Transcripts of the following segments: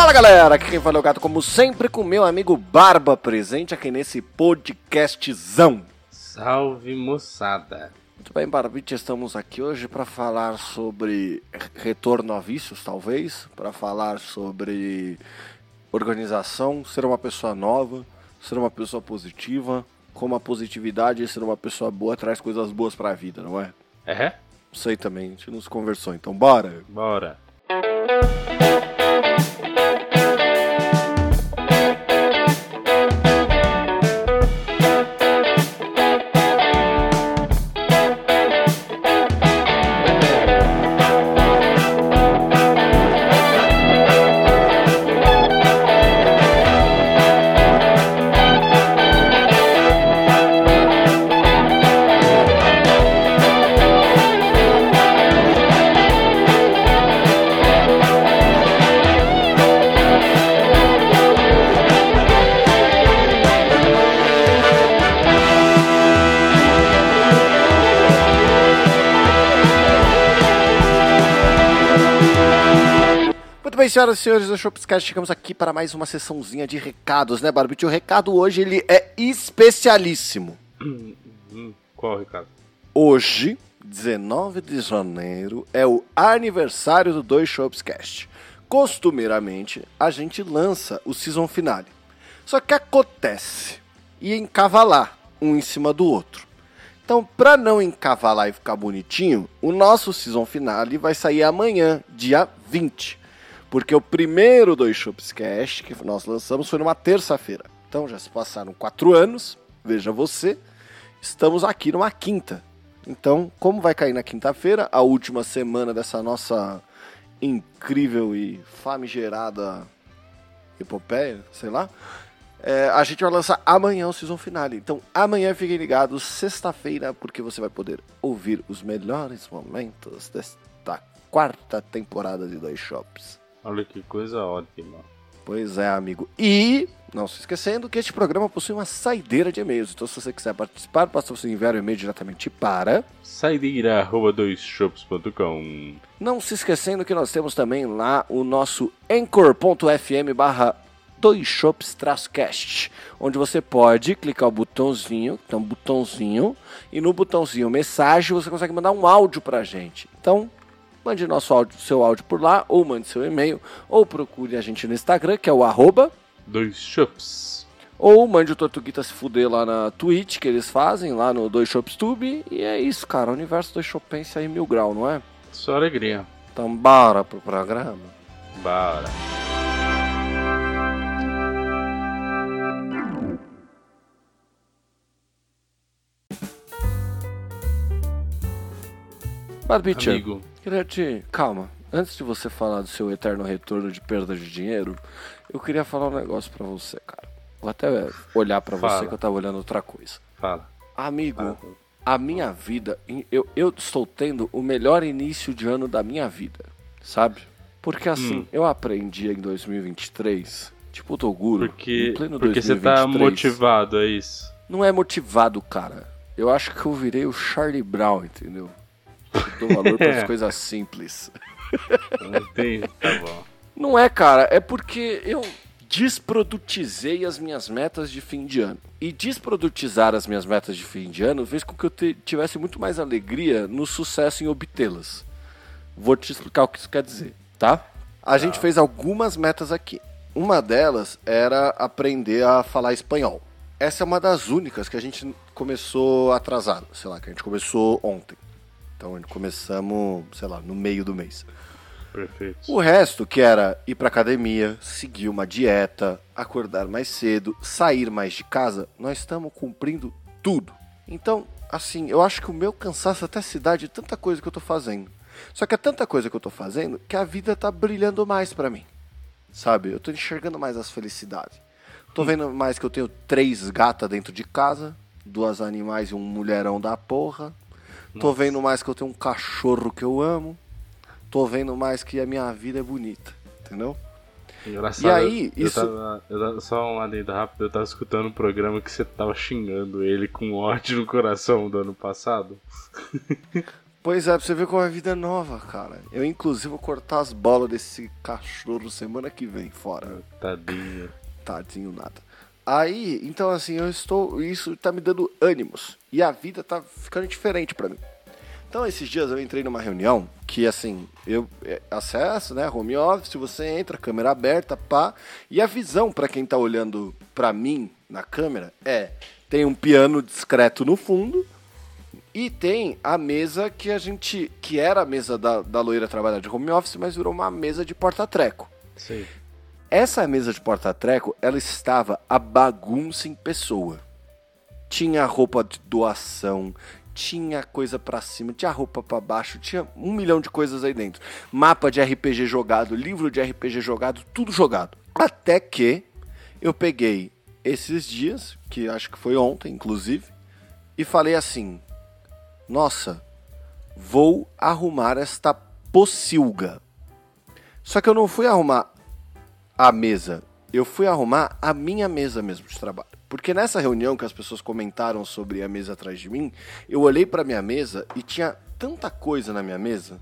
Fala galera, aqui quem fala é o gato, como sempre, com meu amigo Barba presente aqui nesse podcastzão. Salve moçada! Muito bem, Barbite, estamos aqui hoje para falar sobre retorno a vícios, talvez, para falar sobre organização, ser uma pessoa nova, ser uma pessoa positiva, como a positividade e ser uma pessoa boa traz coisas boas para a vida, não é? É? Sei também, a gente nos conversou, então bora! Bora! Bem, senhoras e senhores do Shopscast, chegamos aqui para mais uma sessãozinha de recados, né, Barbite? O recado hoje ele é especialíssimo. Hum, qual, Ricardo? Hoje, 19 de janeiro, é o aniversário do Dois Shopscast. Costumeiramente, a gente lança o season finale. Só que acontece e encavalar um em cima do outro. Então, para não encavalar e ficar bonitinho, o nosso season finale vai sair amanhã, dia 20. Porque o primeiro Dois Shopscast que nós lançamos foi numa terça-feira. Então já se passaram quatro anos, veja você, estamos aqui numa quinta. Então, como vai cair na quinta-feira, a última semana dessa nossa incrível e famigerada epopeia, sei lá, é, a gente vai lançar amanhã o season finale. Então, amanhã fiquem ligados, sexta-feira, porque você vai poder ouvir os melhores momentos desta quarta temporada de Dois Shops. Olha que coisa ótima. Pois é, amigo. E, não se esquecendo que este programa possui uma saideira de e-mails. Então, se você quiser participar, basta você enviar o e-mail diretamente para. Saideira arroba doisshops.com Não se esquecendo que nós temos também lá o nosso anchor.fm barra doisshops-cast, onde você pode clicar o botãozinho, então um botãozinho, e no botãozinho mensagem você consegue mandar um áudio pra gente. Então, mande nosso áudio, seu áudio por lá, ou mande seu e-mail, ou procure a gente no Instagram, que é o arroba Dois Shops. ou mande o Tortuguita se fuder lá na Twitch, que eles fazem, lá no Dois Shops Tube. E é isso, cara. O universo do Chopense aí mil grau, não é? Só alegria. Então bora pro programa. Bora. Barbicha, Amigo, te... Calma. Antes de você falar do seu eterno retorno de perda de dinheiro, eu queria falar um negócio pra você, cara. Vou até olhar pra você que eu tava olhando outra coisa. fala. Amigo, Fala. a minha vida, eu, eu estou tendo o melhor início de ano da minha vida, sabe? Porque assim, Hum. eu aprendi em 2023, tipo o Toguro, Porque, em pleno porque você tá 2023. motivado, é isso. Não é motivado, cara. Eu acho que eu virei o Charlie Brown, entendeu? Eu dou valor para as coisas simples. Entendi, tá bom. Não é, cara, é porque eu desprodutizei as minhas metas de fim de ano. E desprodutizar as minhas metas de fim de ano fez com que eu tivesse muito mais alegria no sucesso em obtê-las. Vou te explicar o que isso quer dizer, tá? A gente fez algumas metas aqui. Uma delas era aprender a falar espanhol. Essa é uma das únicas que a gente começou atrasado, sei lá, que a gente começou ontem. Então começamos, sei lá, no meio do mês. Perfeito. O resto, que era ir pra academia, seguir uma dieta, acordar mais cedo, sair mais de casa, nós estamos cumprindo tudo. Então, assim, eu acho que o meu cansaço até se dá de tanta coisa que eu tô fazendo. Só que é tanta coisa que eu tô fazendo que a vida tá brilhando mais pra mim. Sabe? Eu tô enxergando mais as felicidades. Tô vendo mais que eu tenho três gatas dentro de casa, duas animais e um mulherão da porra. Tô vendo mais que eu tenho um cachorro que eu amo. Tô vendo mais que a minha vida é bonita, entendeu? Engraçado. E aí, eu isso- Tava, eu tava- só um adendo rápido, eu tava escutando um programa que você tava xingando ele com ódio no coração do ano passado. Pois é, pra você ver como a vida é nova, cara. Eu, inclusive, vou cortar as bolas desse cachorro semana que vem, fora. Tadinho. Tadinho nada. Aí, então assim, eu estou. Isso tá me dando ânimos. E a vida tá ficando diferente para mim. Então, esses dias eu entrei numa reunião que, assim, eu é, acesso, né, home office, você entra, câmera aberta, pá, e a visão para quem tá olhando para mim na câmera é: tem um piano discreto no fundo e tem a mesa que a gente, que era a mesa da, da loira trabalhar de home office, mas virou uma mesa de porta-treco. Sim. Essa mesa de porta-treco, ela estava a bagunça em pessoa. Tinha roupa de doação, tinha coisa para cima, tinha roupa para baixo, tinha um milhão de coisas aí dentro. Mapa de RPG jogado, livro de RPG jogado, tudo jogado. Até que eu peguei esses dias, que acho que foi ontem, inclusive, e falei assim: Nossa, vou arrumar esta pocilga. Só que eu não fui arrumar a mesa. Eu fui arrumar a minha mesa mesmo de trabalho. Porque nessa reunião que as pessoas comentaram sobre a mesa atrás de mim, eu olhei para minha mesa e tinha tanta coisa na minha mesa,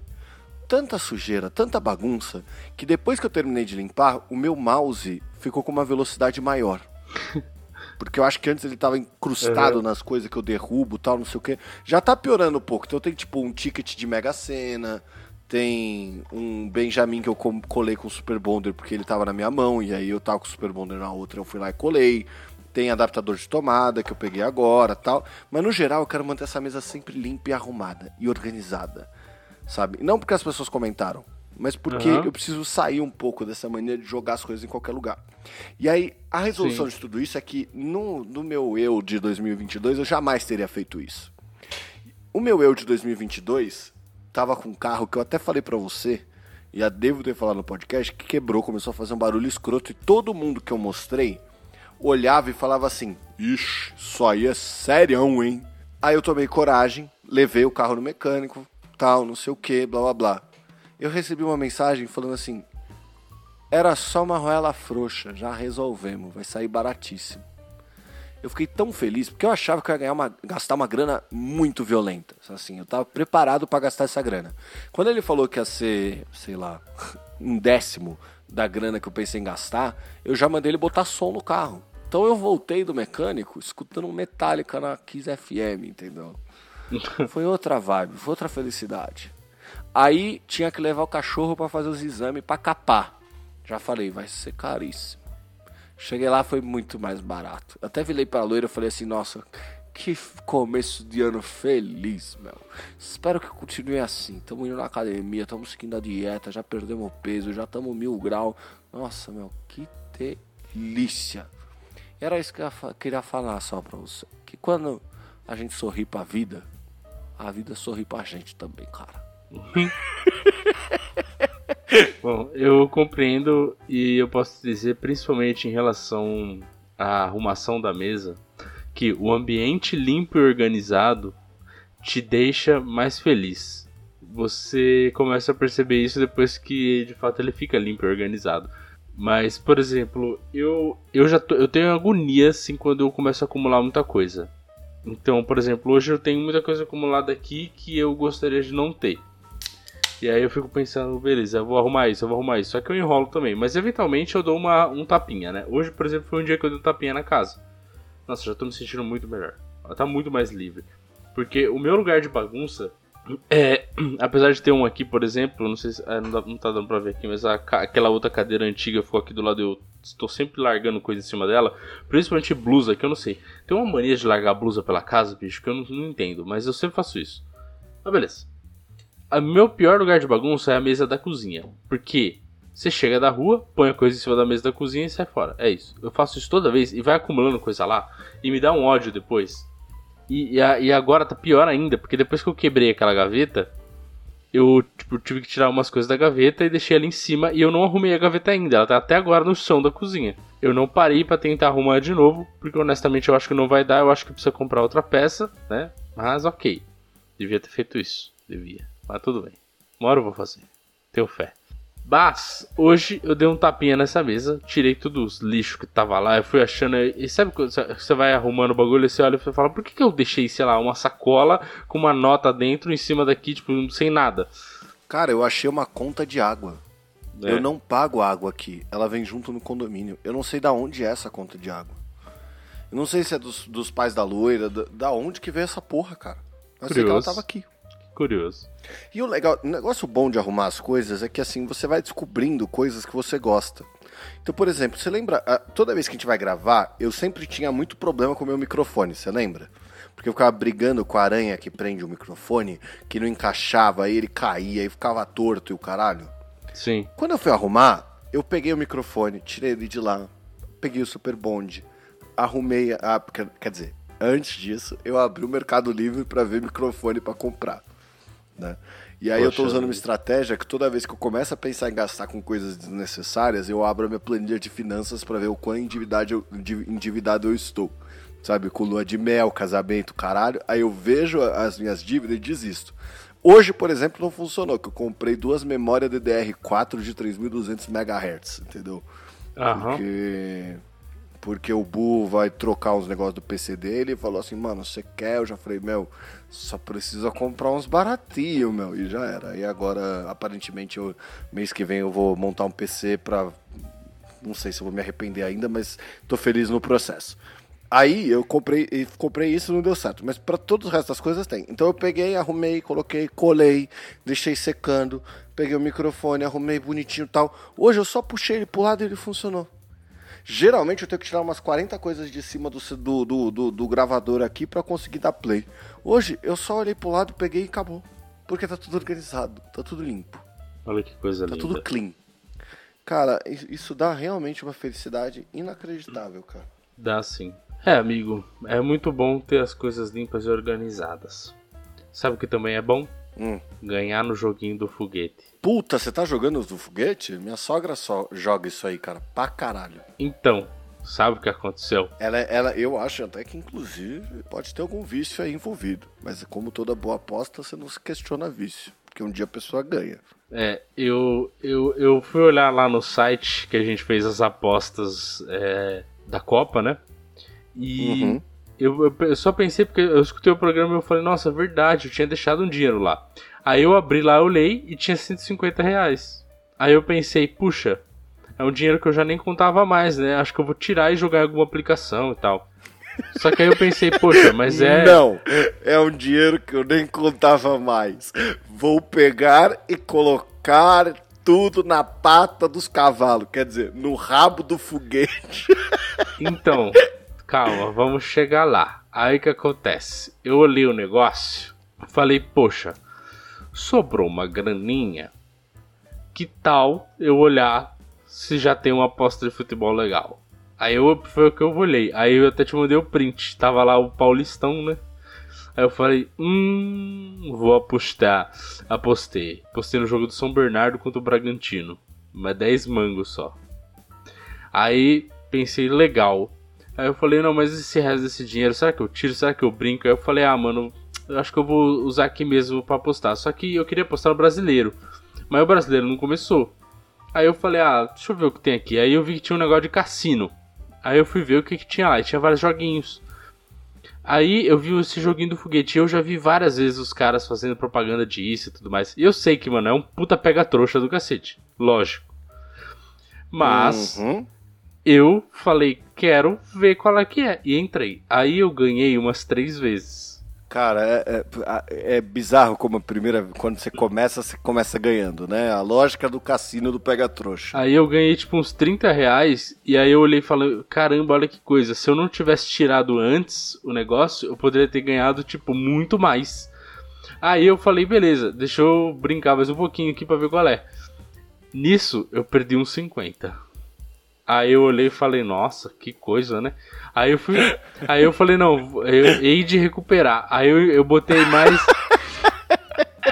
tanta sujeira, tanta bagunça, que depois que eu terminei de limpar, o meu mouse ficou com uma velocidade maior. Porque eu acho que antes ele tava incrustado uhum. nas coisas que eu derrubo tal, não sei o que. Já tá piorando um pouco. Então tem tipo um ticket de Mega Sena, tem um Benjamin que eu colei com o Super Bonder porque ele tava na minha mão, e aí eu tava com o Super Bonder na outra, eu fui lá e colei. Tem adaptador de tomada que eu peguei agora tal. Mas no geral eu quero manter essa mesa sempre limpa e arrumada e organizada. Sabe? Não porque as pessoas comentaram, mas porque uhum. eu preciso sair um pouco dessa maneira de jogar as coisas em qualquer lugar. E aí, a resolução Sim. de tudo isso é que no, no meu eu de 2022 eu jamais teria feito isso. O meu eu de 2022 tava com um carro que eu até falei para você, e a devo ter falado no podcast, que quebrou, começou a fazer um barulho escroto, e todo mundo que eu mostrei olhava e falava assim: Ixi, isso aí é serião, hein? Aí eu tomei coragem, levei o carro no mecânico, tal, não sei o que, blá blá blá. Eu recebi uma mensagem falando assim: Era só uma roela frouxa, já resolvemos, vai sair baratíssimo eu fiquei tão feliz porque eu achava que eu ia ganhar uma, gastar uma grana muito violenta. Assim, eu estava preparado para gastar essa grana. Quando ele falou que ia ser, sei lá, um décimo da grana que eu pensei em gastar, eu já mandei ele botar som no carro. Então eu voltei do mecânico escutando Metallica na Kiss FM, entendeu? Foi outra vibe, foi outra felicidade. Aí tinha que levar o cachorro para fazer os exames para capar. Já falei, vai ser caríssimo. Cheguei lá, foi muito mais barato. Até virei pra loira e falei assim, nossa, que começo de ano feliz, meu. Espero que continue assim. Estamos indo na academia, estamos seguindo a dieta, já perdemos peso, já estamos mil grau. Nossa, meu, que delícia. Era isso que eu queria falar só pra você. Que quando a gente sorri pra vida, a vida sorri pra gente também, cara. Bom, eu compreendo e eu posso dizer, principalmente em relação à arrumação da mesa, que o ambiente limpo e organizado te deixa mais feliz. Você começa a perceber isso depois que de fato ele fica limpo e organizado. Mas, por exemplo, eu, eu já tô, eu tenho agonia assim quando eu começo a acumular muita coisa. Então, por exemplo, hoje eu tenho muita coisa acumulada aqui que eu gostaria de não ter. E aí eu fico pensando, beleza, eu vou arrumar isso, eu vou arrumar isso. Só que eu enrolo também. Mas eventualmente eu dou uma, um tapinha, né? Hoje, por exemplo, foi um dia que eu dei um tapinha na casa. Nossa, já tô me sentindo muito melhor. Ela tá muito mais livre. Porque o meu lugar de bagunça é. Apesar de ter um aqui, por exemplo, não sei se. É, não, dá, não tá dando pra ver aqui, mas a, aquela outra cadeira antiga ficou aqui do lado. Eu estou sempre largando coisa em cima dela. Principalmente blusa, que eu não sei. Tem uma mania de largar blusa pela casa, bicho, que eu não, não entendo. Mas eu sempre faço isso. Mas beleza. O meu pior lugar de bagunça é a mesa da cozinha. Porque você chega da rua, põe a coisa em cima da mesa da cozinha e sai fora. É isso. Eu faço isso toda vez e vai acumulando coisa lá e me dá um ódio depois. E, e, a, e agora tá pior ainda, porque depois que eu quebrei aquela gaveta, eu tipo, tive que tirar umas coisas da gaveta e deixei ela em cima e eu não arrumei a gaveta ainda. Ela tá até agora no chão da cozinha. Eu não parei para tentar arrumar de novo, porque honestamente eu acho que não vai dar. Eu acho que precisa comprar outra peça, né? Mas ok. Devia ter feito isso. Devia. Mas tudo bem. Uma hora eu vou fazer. Tenho fé. Mas, hoje eu dei um tapinha nessa mesa, tirei todos os lixos que tava lá, eu fui achando. E sabe quando você vai arrumando o bagulho e você olha e você fala, por que, que eu deixei, sei lá, uma sacola com uma nota dentro em cima daqui, tipo, sem nada? Cara, eu achei uma conta de água. É. Eu não pago água aqui, ela vem junto no condomínio. Eu não sei da onde é essa conta de água. Eu não sei se é dos, dos pais da loira, da, da onde que veio essa porra, cara. Eu sei que ela tava aqui. Curioso. E o legal, o negócio bom de arrumar as coisas é que assim você vai descobrindo coisas que você gosta. Então, por exemplo, você lembra, toda vez que a gente vai gravar, eu sempre tinha muito problema com o meu microfone, você lembra? Porque eu ficava brigando com a aranha que prende o microfone, que não encaixava, aí ele caía e ficava torto e o caralho. Sim. Quando eu fui arrumar, eu peguei o microfone, tirei ele de lá, peguei o Super Bond, arrumei a. Quer dizer, antes disso, eu abri o Mercado Livre para ver microfone para comprar. Né? E aí Poxa eu tô usando uma estratégia que toda vez que eu começo a pensar em gastar com coisas desnecessárias, eu abro a minha planilha de finanças para ver o quão endividado eu, endividado eu estou. Sabe, com lua de mel, casamento, caralho. Aí eu vejo as minhas dívidas e desisto. Hoje, por exemplo, não funcionou, que eu comprei duas memórias DDR4 de 3200 MHz, entendeu? Uhum. Porque porque o Bu vai trocar uns negócios do PC dele e falou assim, mano, você quer? Eu já falei, meu, só precisa comprar uns baratinhos, meu. E já era. E agora, aparentemente, eu, mês que vem eu vou montar um PC pra. Não sei se eu vou me arrepender ainda, mas tô feliz no processo. Aí eu comprei, comprei isso não deu certo, mas para todos os restos das coisas tem. Então eu peguei, arrumei, coloquei, colei, deixei secando, peguei o microfone, arrumei bonitinho e tal. Hoje eu só puxei ele pro lado e ele funcionou. Geralmente eu tenho que tirar umas 40 coisas de cima do, do, do, do, do gravador aqui para conseguir dar play. Hoje eu só olhei pro lado, peguei e acabou. Porque tá tudo organizado, tá tudo limpo. Olha que coisa tá linda. Tá tudo clean. Cara, isso dá realmente uma felicidade inacreditável, cara. Dá sim. É, amigo, é muito bom ter as coisas limpas e organizadas. Sabe o que também é bom? Hum. Ganhar no joguinho do foguete. Puta, você tá jogando do foguete? Minha sogra só joga isso aí, cara, pra caralho. Então, sabe o que aconteceu? Ela, ela, eu acho até que inclusive pode ter algum vício aí envolvido. Mas como toda boa aposta, você não se questiona vício. Porque um dia a pessoa ganha. É, eu, eu, eu fui olhar lá no site que a gente fez as apostas é, da Copa, né? E uhum. Eu, eu, só pensei porque eu escutei o programa e eu falei, nossa, verdade, eu tinha deixado um dinheiro lá. Aí eu abri lá, eu olhei e tinha 150 reais. Aí eu pensei, puxa, é um dinheiro que eu já nem contava mais, né? Acho que eu vou tirar e jogar em alguma aplicação e tal. Só que aí eu pensei, poxa, mas é. Não, é um dinheiro que eu nem contava mais. Vou pegar e colocar tudo na pata dos cavalos, quer dizer, no rabo do foguete. Então, calma, vamos chegar lá. Aí que acontece? Eu olhei o negócio, falei, poxa, sobrou uma graninha. Que tal eu olhar se já tem uma aposta de futebol legal? Aí eu, foi o que eu olhei. Aí eu até te mandei o print. Tava lá o Paulistão, né? Aí eu falei, hum, vou apostar. Apostei. Apostei no jogo do São Bernardo contra o Bragantino. Mas 10 mangos só. Aí pensei, legal. Aí eu falei, não, mas esse resto desse dinheiro, será que eu tiro? Será que eu brinco? Aí eu falei, ah, mano, acho que eu vou usar aqui mesmo para apostar. Só que eu queria apostar no brasileiro. Mas o brasileiro não começou. Aí eu falei, ah, deixa eu ver o que tem aqui. Aí eu vi que tinha um negócio de cassino. Aí eu fui ver o que, que tinha lá. E tinha vários joguinhos. Aí eu vi esse joguinho do foguete. Eu já vi várias vezes os caras fazendo propaganda disso e tudo mais. E eu sei que, mano, é um puta pega-trouxa do cacete. Lógico. Mas. Uhum eu falei, quero ver qual é que é. E entrei. Aí eu ganhei umas três vezes. Cara, é, é, é, bizarro como a primeira. Quando você começa, você começa ganhando, né? A lógica do cassino do pega-trouxa. Aí eu ganhei tipo uns 30 reais. E aí eu olhei e falei: caramba, olha que coisa. Se eu não tivesse tirado antes o negócio, eu poderia ter ganhado, tipo, muito mais. Aí eu falei: beleza, deixa eu brincar mais um pouquinho aqui pra ver qual é. Nisso eu perdi uns 50. Aí eu olhei e falei, nossa, que coisa, né? Aí eu fui. Aí eu falei, não, eu hei de recuperar. Aí eu, eu botei mais.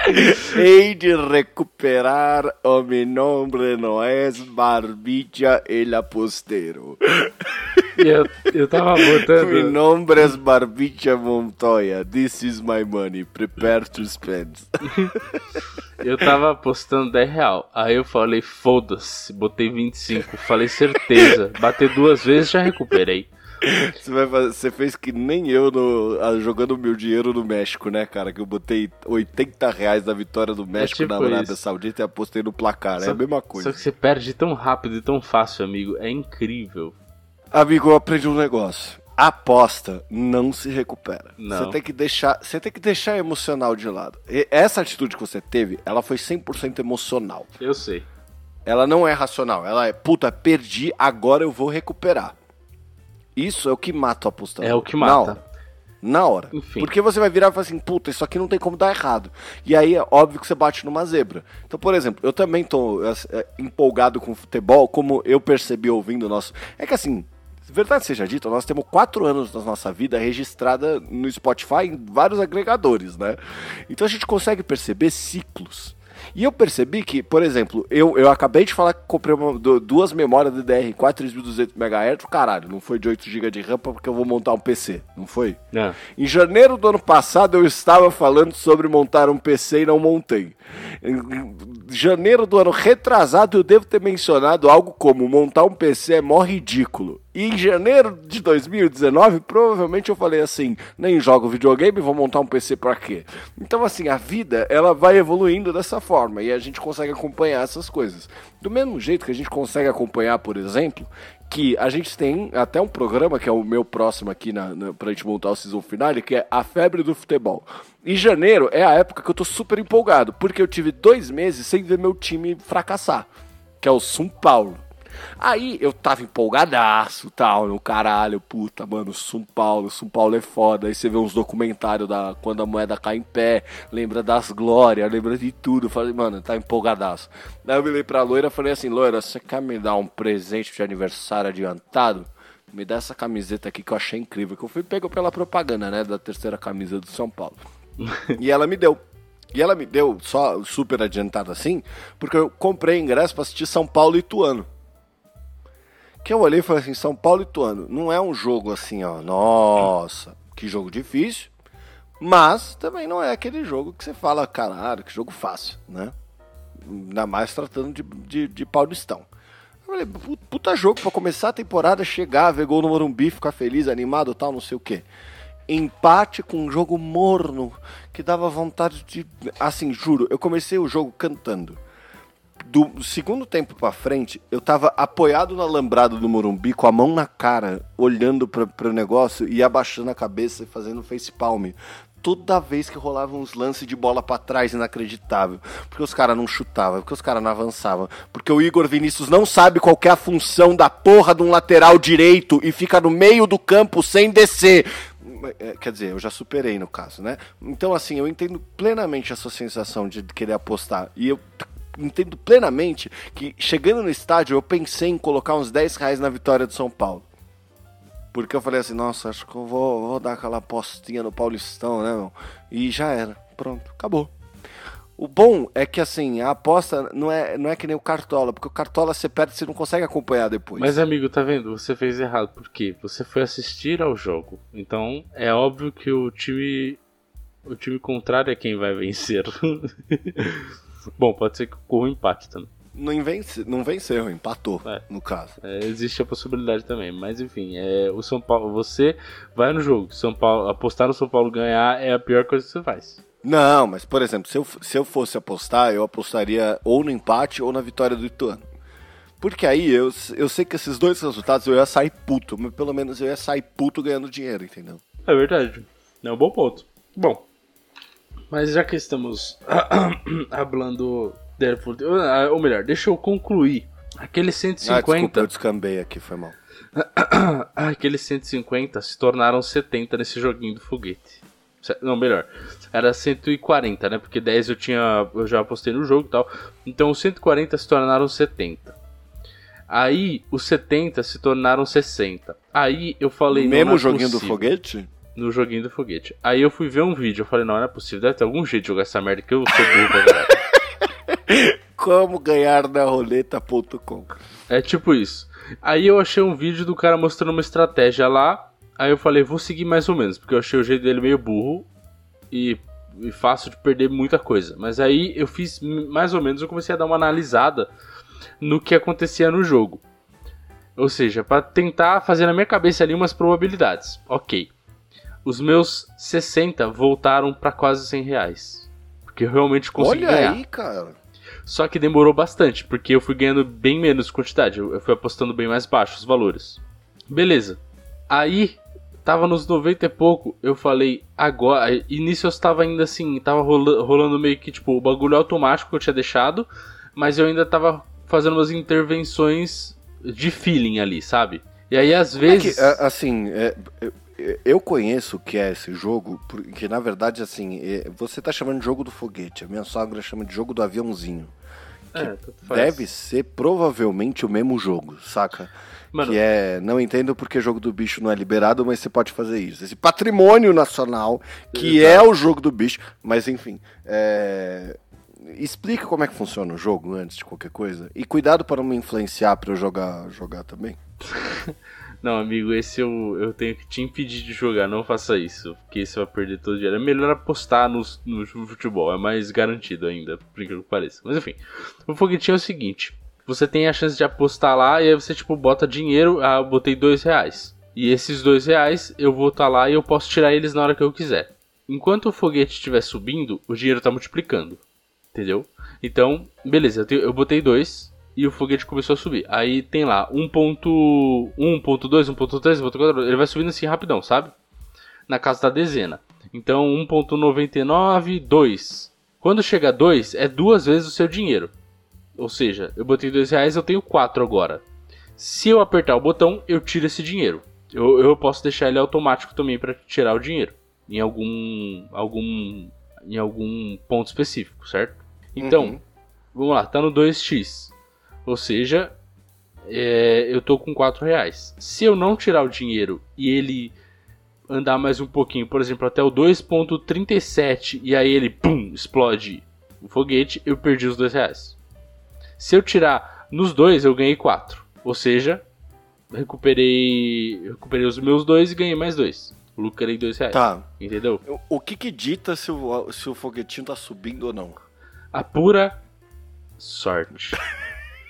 Hei de recuperar o meu nome não é Barbicha el Apostero. eu, eu tava botando. Meu nome é Barbicha Montoya. This is my money. Prepare to spend. eu tava apostando 10 real. Aí eu falei, foda-se. Botei 25. Falei, certeza. Bater duas vezes já recuperei. Você, vai fazer, você fez que nem eu no, jogando meu dinheiro no México, né, cara? Que eu botei 80 reais da vitória do México é tipo na Arábia Saudita e apostei no placar. Só, é a mesma coisa. Só que você perde tão rápido e tão fácil, amigo. É incrível. Amigo, eu aprendi um negócio. aposta não se recupera. Não. Você tem que deixar, você tem que deixar emocional de lado. E essa atitude que você teve, ela foi 100% emocional. Eu sei. Ela não é racional. Ela é, puta, perdi, agora eu vou recuperar. Isso é o que mata o apostador. É o que mata. Na hora. Na hora. Enfim. Porque você vai virar e falar assim, puta, isso aqui não tem como dar errado. E aí é óbvio que você bate numa zebra. Então, por exemplo, eu também tô é, empolgado com futebol, como eu percebi ouvindo o nosso. É que assim, verdade seja dita, nós temos quatro anos da nossa vida registrada no Spotify em vários agregadores, né? Então a gente consegue perceber ciclos. E eu percebi que, por exemplo, eu, eu acabei de falar que comprei uma, duas memórias DDR4 3200 MHz, caralho, não foi de 8 GB de RAM porque eu vou montar um PC, não foi? É. Em janeiro do ano passado eu estava falando sobre montar um PC e não montei. Em janeiro do ano retrasado eu devo ter mencionado algo como montar um PC é mó ridículo. E em janeiro de 2019, provavelmente eu falei assim: nem jogo videogame, vou montar um PC para quê? Então, assim, a vida ela vai evoluindo dessa forma e a gente consegue acompanhar essas coisas. Do mesmo jeito que a gente consegue acompanhar, por exemplo, que a gente tem até um programa que é o meu próximo aqui na, na, pra gente montar o season finale, que é a febre do futebol. Em janeiro é a época que eu tô super empolgado, porque eu tive dois meses sem ver meu time fracassar, que é o São Paulo. Aí eu tava empolgadaço, tal, no caralho, puta, mano, São Paulo, São Paulo é foda. Aí você vê uns documentários da quando a moeda cai em pé, lembra das glórias, lembra de tudo. falei, mano, tá empolgadaço. Daí eu virei pra loira e falei assim, loira, você quer me dar um presente de aniversário adiantado? Me dá essa camiseta aqui que eu achei incrível. Que eu fui pego pela propaganda, né? Da terceira camisa do São Paulo. e ela me deu. E ela me deu só super adiantado assim, porque eu comprei ingresso para assistir São Paulo e Ituano que eu olhei e falei assim, São Paulo e Ituano, não é um jogo assim, ó, nossa, que jogo difícil, mas também não é aquele jogo que você fala, caralho, que jogo fácil, né? Ainda mais tratando de, de, de paulistão. Eu falei, puta jogo pra começar a temporada, chegar, ver gol no Morumbi, ficar feliz, animado tal, não sei o quê. Empate com um jogo morno, que dava vontade de. Assim, juro, eu comecei o jogo cantando do segundo tempo para frente, eu tava apoiado no alambrado do Morumbi, com a mão na cara, olhando para o negócio e abaixando a cabeça e fazendo face palm. Toda vez que rolava uns lances de bola para trás inacreditável. Porque os caras não chutavam, porque os caras não avançavam. Porque o Igor Vinícius não sabe qual é a função da porra de um lateral direito e fica no meio do campo sem descer é, quer dizer, eu já superei no caso, né? Então, assim, eu entendo plenamente a sua sensação de querer apostar. E eu entendo plenamente que chegando no estádio eu pensei em colocar uns 10 reais na vitória do São Paulo. Porque eu falei assim, nossa, acho que eu vou, vou dar aquela apostinha no Paulistão, né, meu? E já era. Pronto, acabou. O bom é que assim, a aposta não é, não é que nem o Cartola, porque o Cartola você perde você não consegue acompanhar depois. Mas amigo, tá vendo? Você fez errado, porque você foi assistir ao jogo. Então é óbvio que o time. O time contrário é quem vai vencer. Bom, pode ser que ocorra um empate também. Não, vence, não venceu, empatou, é. no caso. É, existe a possibilidade também, mas enfim, é, o São Paulo, você vai no jogo, São Paulo, apostar no São Paulo ganhar é a pior coisa que você faz. Não, mas por exemplo, se eu, se eu fosse apostar, eu apostaria ou no empate ou na vitória do Ituano. Porque aí eu, eu sei que esses dois resultados eu ia sair puto, mas pelo menos eu ia sair puto ganhando dinheiro, entendeu? É verdade. É um bom ponto. Bom, mas já que estamos falando ah, ou melhor, deixa eu concluir. Aqueles 150. Ah, desculpa, eu descambei aqui, foi mal. Aqueles 150 se tornaram 70 nesse joguinho do foguete. Não, melhor. Era 140, né? Porque 10 eu tinha. Eu já apostei no jogo e tal. Então os 140 se tornaram 70. Aí os 70 se tornaram 60. Aí eu falei. No mesmo é joguinho possível. do foguete? No joguinho do foguete. Aí eu fui ver um vídeo, eu falei, não, não é possível, deve ter algum jeito de jogar essa merda que eu sou burro pra caralho. Como ganhar na roleta.com. É tipo isso. Aí eu achei um vídeo do cara mostrando uma estratégia lá. Aí eu falei, vou seguir mais ou menos, porque eu achei o jeito dele meio burro e, e fácil de perder muita coisa. Mas aí eu fiz mais ou menos, eu comecei a dar uma analisada no que acontecia no jogo. Ou seja, para tentar fazer na minha cabeça ali umas probabilidades. Ok. Os meus 60 voltaram para quase 100 reais. Porque eu realmente consegui Olha ganhar. aí, cara. Só que demorou bastante, porque eu fui ganhando bem menos quantidade. Eu fui apostando bem mais baixo os valores. Beleza. Aí, tava nos 90 e pouco, eu falei, agora. Nisso eu estava ainda assim, tava rola- rolando meio que tipo o bagulho automático que eu tinha deixado, mas eu ainda tava fazendo umas intervenções de feeling ali, sabe? E aí às É vezes. que, a- assim, é, eu- conheço o que é esse jogo, porque na verdade, assim, é, você tá chamando de jogo do foguete, a minha sogra chama de jogo do aviãozinho. é. Deve ser provavelmente o mesmo jogo, saca? Mano, Que é, não entendo porque jogo do bicho não é liberado, mas você pode fazer isso. Esse patrimônio nacional, que é o jogo do bicho, mas enfim. É... Explica como é que funciona o jogo antes de qualquer coisa. E cuidado para não me influenciar para eu jogar, jogar também. Não, amigo, esse eu, eu tenho que te impedir de jogar, não faça isso, porque você vai perder todo o dinheiro. É melhor apostar no, no futebol, é mais garantido ainda, por incrível que pareça. Mas enfim, o foguetinho é o seguinte: você tem a chance de apostar lá e aí você, tipo, bota dinheiro. Ah, eu botei dois reais. E esses dois reais eu vou estar lá e eu posso tirar eles na hora que eu quiser. Enquanto o foguete estiver subindo, o dinheiro tá multiplicando. Entendeu? Então, beleza, eu, tenho- eu botei dois e o foguete começou a subir. Aí tem lá 1.1, 1.2, 1.3, 1.4, ele vai subindo assim rapidão, sabe? Na casa da dezena. Então 1.99, 2. Quando chega a 2, é duas vezes o seu dinheiro. Ou seja, eu botei 2 reais, eu tenho 4 agora. Se eu apertar o botão, eu tiro esse dinheiro. Eu, eu posso deixar ele automático também para tirar o dinheiro. Em algum, algum, em algum ponto específico, certo? Então, Uhum. vamos lá, tá no 2x. Ou seja, é, eu tô com 4 reais. Se eu não tirar o dinheiro e ele andar mais um pouquinho, por exemplo, até o 2.37 e aí ele, pum, explode o foguete, eu perdi os 2 reais. Se eu tirar nos dois, eu ganhei 4. Ou seja, recuperei, recuperei os meus dois e ganhei mais dois. Lucrei 2 reais. Tá. Entendeu? O- O que que dita se o, se o foguetinho tá subindo ou não? A pura sorte.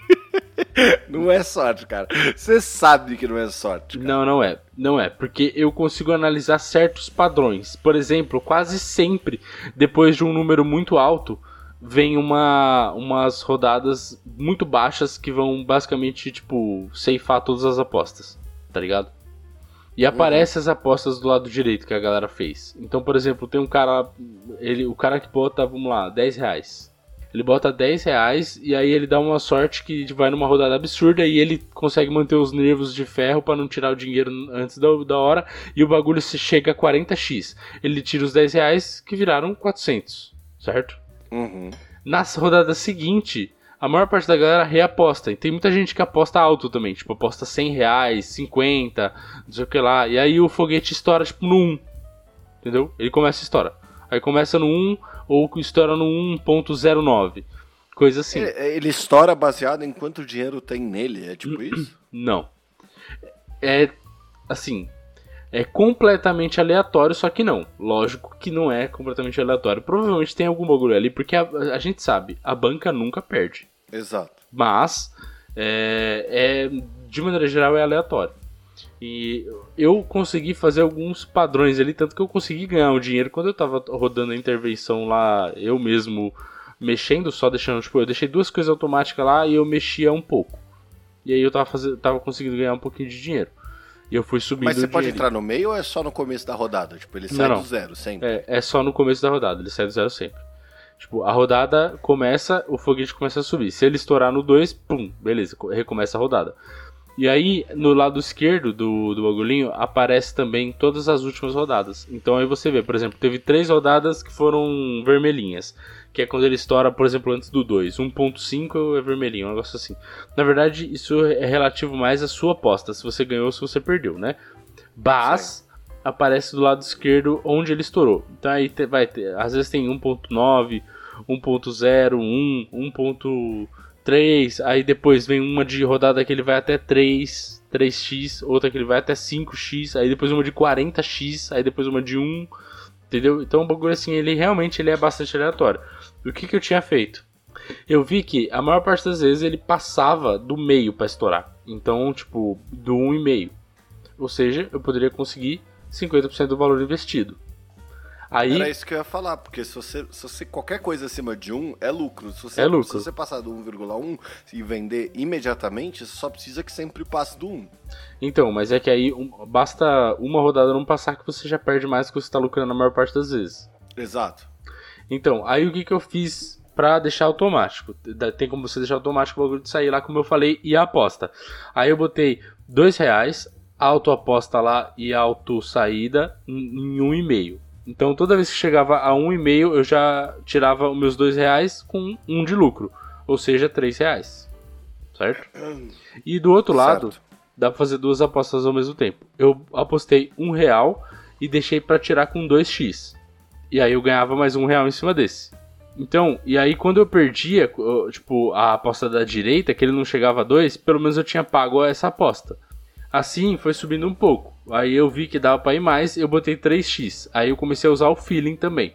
Não é sorte, cara. Você sabe que não é sorte. Cara. Não, não é. Não é, porque eu consigo analisar certos padrões. Por exemplo, quase sempre, depois de um número muito alto, vem uma, umas rodadas muito baixas que vão basicamente, tipo, ceifar todas as apostas. Tá ligado? E aparece as apostas do lado direito que a galera fez. Então, por exemplo, tem um cara. Ele, o cara que bota, vamos lá, 10 reais. Ele bota 10 reais e aí ele dá uma sorte que vai numa rodada absurda e ele consegue manter os nervos de ferro pra não tirar o dinheiro antes da, da hora e o bagulho se chega a 40x. Ele tira os 10 reais que viraram 400, certo? Uhum. Na rodada seguinte, a maior parte da galera reaposta. E tem muita gente que aposta alto também, tipo, aposta 100 reais, 50, não sei o que lá. E aí o foguete estoura, tipo, no 1. Entendeu? Ele começa a estourar. Aí começa no 1 ou estoura no 1.09. Coisa assim. Ele, ele estoura baseado em quanto dinheiro tem nele, é tipo isso? Não. É assim, é completamente aleatório, só que não. Lógico que não é completamente aleatório. Provavelmente tem algum bagulho ali, porque a, a gente sabe, a banca nunca perde. Exato. Mas é, é, de maneira geral é aleatório. E eu consegui fazer alguns padrões ali, tanto que eu consegui ganhar um dinheiro quando eu tava rodando a intervenção lá, eu mesmo mexendo, só deixando, tipo, eu deixei duas coisas automáticas lá e eu mexia um pouco. E aí eu tava, fazendo, tava conseguindo ganhar um pouquinho de dinheiro. E eu fui subindo Mas você pode entrar no meio ou é só no começo da rodada? Tipo, ele sai Não, não. do zero, sempre. É, é só no começo da rodada, ele sai do zero sempre. Tipo, a rodada começa, o foguete começa a subir. Se ele estourar no 2, pum, beleza, co- recomeça a rodada. E aí, no lado esquerdo do, do bagulhinho, aparece também todas as últimas rodadas. Então aí você vê, por exemplo, teve três rodadas que foram vermelhinhas. Que é quando ele estoura, por exemplo, antes do 2. 1.5 é vermelhinho, um negócio assim. Na verdade, isso é relativo mais à sua aposta, se você ganhou ou se você perdeu, né? Mas, aparece do lado esquerdo onde ele estourou. Então aí vai ter, às vezes tem 1.9, 1.0, 1, 1.3, aí depois vem uma de rodada que ele vai até 3, 3x, outra que ele vai até 5x, aí depois uma de 40x, aí depois uma de 1, entendeu? Então o bagulho assim, ele realmente ele é bastante aleatório. O que, que eu tinha feito? Eu vi que a maior parte das vezes ele passava do meio para estourar. Então, tipo, do 1,5. Ou seja, eu poderia conseguir 50% do valor investido. Aí, Era isso que eu ia falar, porque se você, se você qualquer coisa acima de 1 é lucro. Se você, É lucro. Se você passar do 1,1 e vender imediatamente, você só precisa que sempre passe do 1. Então, mas é que aí um- basta uma rodada não passar que você já perde mais do que você tá lucrando a maior parte das vezes. Exato. Então, aí o que, que eu fiz pra deixar automático? Tem como você deixar automático o bagulho de sair lá, como eu falei, e a aposta. Aí eu botei dois reais, auto aposta lá e auto saída em em um e meio. Então toda vez que chegava a um e meio eu já tirava os meus dois reais com um de lucro, ou seja, três reais, certo? E do outro lado Certo. dá pra fazer duas apostas ao mesmo tempo. Eu apostei um real e deixei pra tirar com 2x. E aí eu ganhava mais um real em cima desse. Então, e aí quando eu perdia, tipo, a aposta da direita, que ele não chegava a 2, pelo menos eu tinha pago essa aposta. Assim, foi subindo um pouco. Aí eu vi que dava pra ir mais, eu botei 3x. Aí eu comecei a usar o feeling também.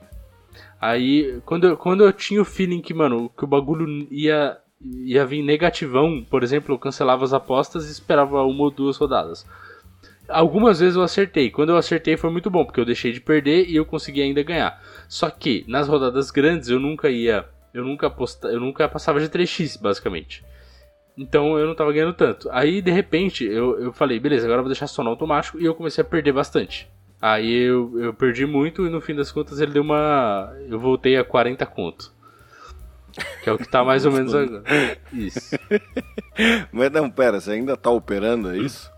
Aí, quando eu, quando eu tinha o feeling que, mano, que o bagulho ia, ia vir negativão, por exemplo, eu cancelava as apostas e esperava uma ou duas rodadas. Algumas vezes eu acertei. Quando eu acertei foi muito bom, porque eu deixei de perder e eu consegui ainda ganhar. Só que nas rodadas grandes eu nunca ia. Eu nunca aposta, eu nunca passava de 3x, basicamente. Então eu não tava ganhando tanto. Aí de repente eu, eu falei, beleza, agora eu vou deixar só no automático e eu comecei a perder bastante. Aí eu, eu perdi muito e no fim das contas ele deu uma. Eu voltei a 40 conto. Que é o que tá mais ou menos agora. Isso. Mas não, pera, você ainda tá operando, é isso?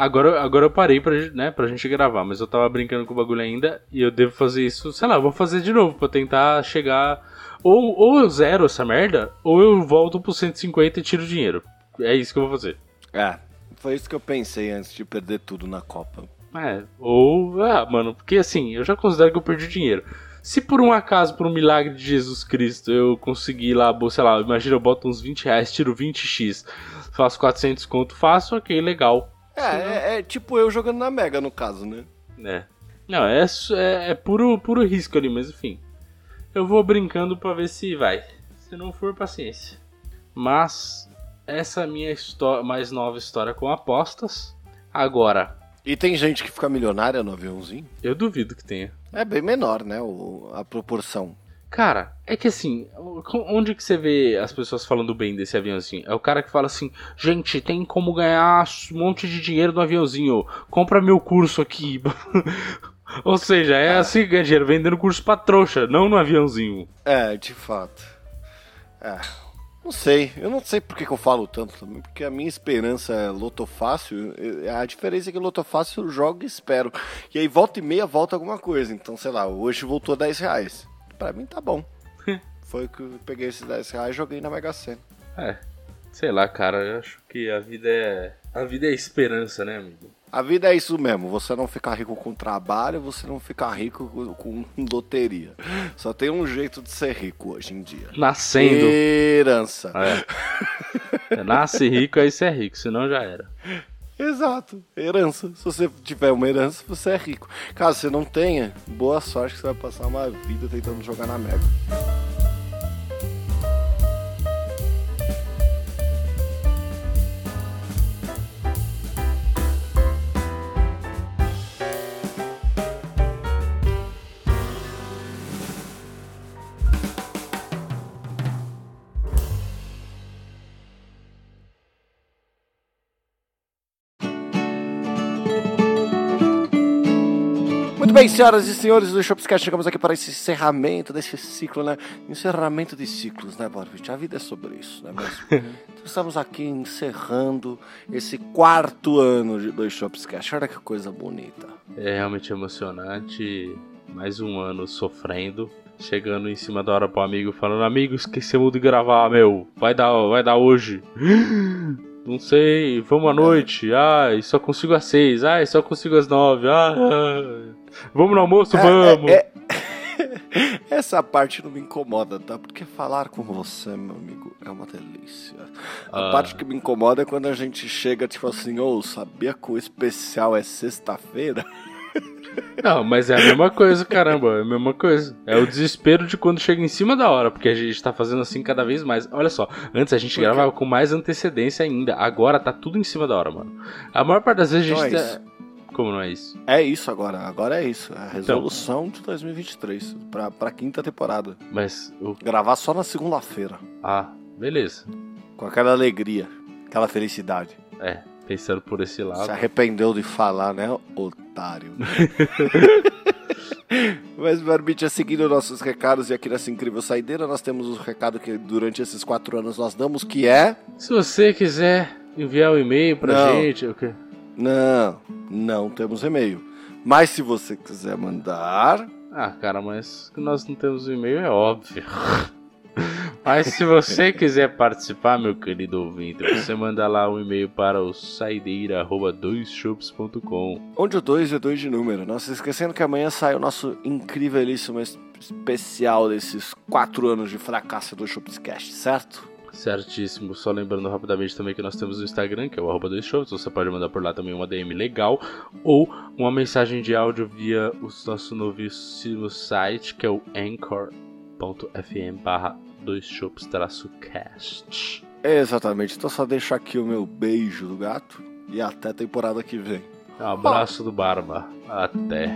Agora, agora eu parei pra, gente- né, pra gente gravar, mas eu tava brincando com o bagulho ainda e eu devo fazer isso, sei lá, eu vou fazer de novo pra tentar chegar. Ou, ou eu zero essa merda, ou eu volto pro 150 e tiro dinheiro. É isso que eu vou fazer. É, foi isso que eu pensei antes de perder tudo na Copa. É, ou. Ah, mano, porque assim, eu já considero que eu perdi dinheiro. Se por um acaso, por um milagre de Jesus Cristo, eu conseguir lá, sei lá, imagina eu boto uns 20 reais, tiro 20x, faço 400 conto, faço, ok, legal. É, é, é tipo eu jogando na Mega, no caso, né? É. Não, é, é, é puro, puro risco ali, mas enfim. Eu vou brincando pra ver se vai. Se não for, paciência. Mas, essa é a minha mais nova história com apostas. Agora, E tem gente que fica milionária no aviãozinho? eu duvido que tenha. É bem menor, né, o- a proporção. Cara, é que assim, onde que você vê as pessoas falando bem desse aviãozinho? É o cara que fala assim, gente, tem como ganhar um monte de dinheiro no aviãozinho, compra meu curso aqui. Ou seja, é assim que ganha dinheiro, vendendo curso pra trouxa, não no aviãozinho. É, de fato. É. Não sei, eu não sei por que, eu falo tanto também, porque a minha esperança é loto fácil. eh, A diferença é que loto fácil eu jogo e espero. E aí volta e meia volta alguma coisa. Então, sei lá, hoje voltou 10 reais. Pra mim tá bom. Foi que eu peguei esses 10 reais e joguei na Mega Sena. É, sei lá, cara, eu acho que a vida é. A vida é esperança, né, amigo? A vida é isso mesmo, você não ficar rico com trabalho, você não ficar rico com, com loteria. Só tem um jeito de ser rico hoje em dia. Nascendo. Herança. É. É, Nasce rico, aí você é rico, senão já era. Exato, herança. Se você tiver uma herança, você é rico. Caso você não tenha, boa sorte que você vai passar uma vida tentando jogar na Mega. Bem, senhoras e senhores do Shopscast, chegamos aqui para esse encerramento desse ciclo, né? Encerramento de ciclos, né, Borbit? A vida é sobre isso, né mesmo? então, estamos aqui encerrando esse quarto ano de dois Shopscast. Olha que coisa bonita. É realmente emocionante. Mais um ano sofrendo. Chegando em cima da hora pro amigo, falando: Amigo, esquecemos de gravar, meu. Vai dar, vai dar hoje. Não sei, vamos à noite. Ai, só consigo às seis. Ai, só consigo às nove. Ai, vamos no almoço, É, vamos. é, é. Essa parte não me incomoda, tá? Porque falar com você, meu amigo, é uma delícia. A Ah. parte que me incomoda é quando a gente chega, tipo assim, ô, sabia que o especial é sexta-feira? Não, mas é a mesma coisa, caramba. É a mesma coisa. É o desespero de quando chega em cima da hora, porque a gente tá fazendo assim cada vez mais. Olha só, antes a gente Por quê? gravava com mais antecedência ainda. Agora tá tudo em cima da hora, mano. A maior parte das vezes a Então gente é tá. Como não é isso? É isso agora, agora é isso. É a Então. resolução de 2023 pra, pra quinta temporada. Mas o. Gravar só na segunda-feira, Ah, beleza. com aquela alegria, aquela felicidade. É, pensando por esse Se lado. arrependeu de falar, né, otário? Mas, Barbicha, seguindo nossos recados e aqui nessa incrível saideira, nós temos o recado que durante esses quatro anos nós damos, que é... Se você quiser enviar um e-mail pra Não. gente, o quê? Não, não temos e-mail. Mas se você quiser mandar... Ah, cara, mas que nós não temos um e-mail é óbvio. Mas se você quiser participar, meu querido ouvinte, você manda lá um e-mail para o saideira@doisshops.com. Onde o 2 é 2 de número. Não se esquecendo que amanhã sai o nosso incrivelíssimo es- especial desses quatro anos de fracasso do Shopscast, certo? Certíssimo. Só lembrando rapidamente também que nós temos o Instagram, que é o arroba doisshops. Você pode mandar por lá também uma DM legal ou uma mensagem de áudio via o nosso novíssimo site, que é o anchor.fm barra doisshops-cast. Exatamente. Então só deixar aqui o meu beijo do gato e até a temporada que vem. Abraço do Barba. Até.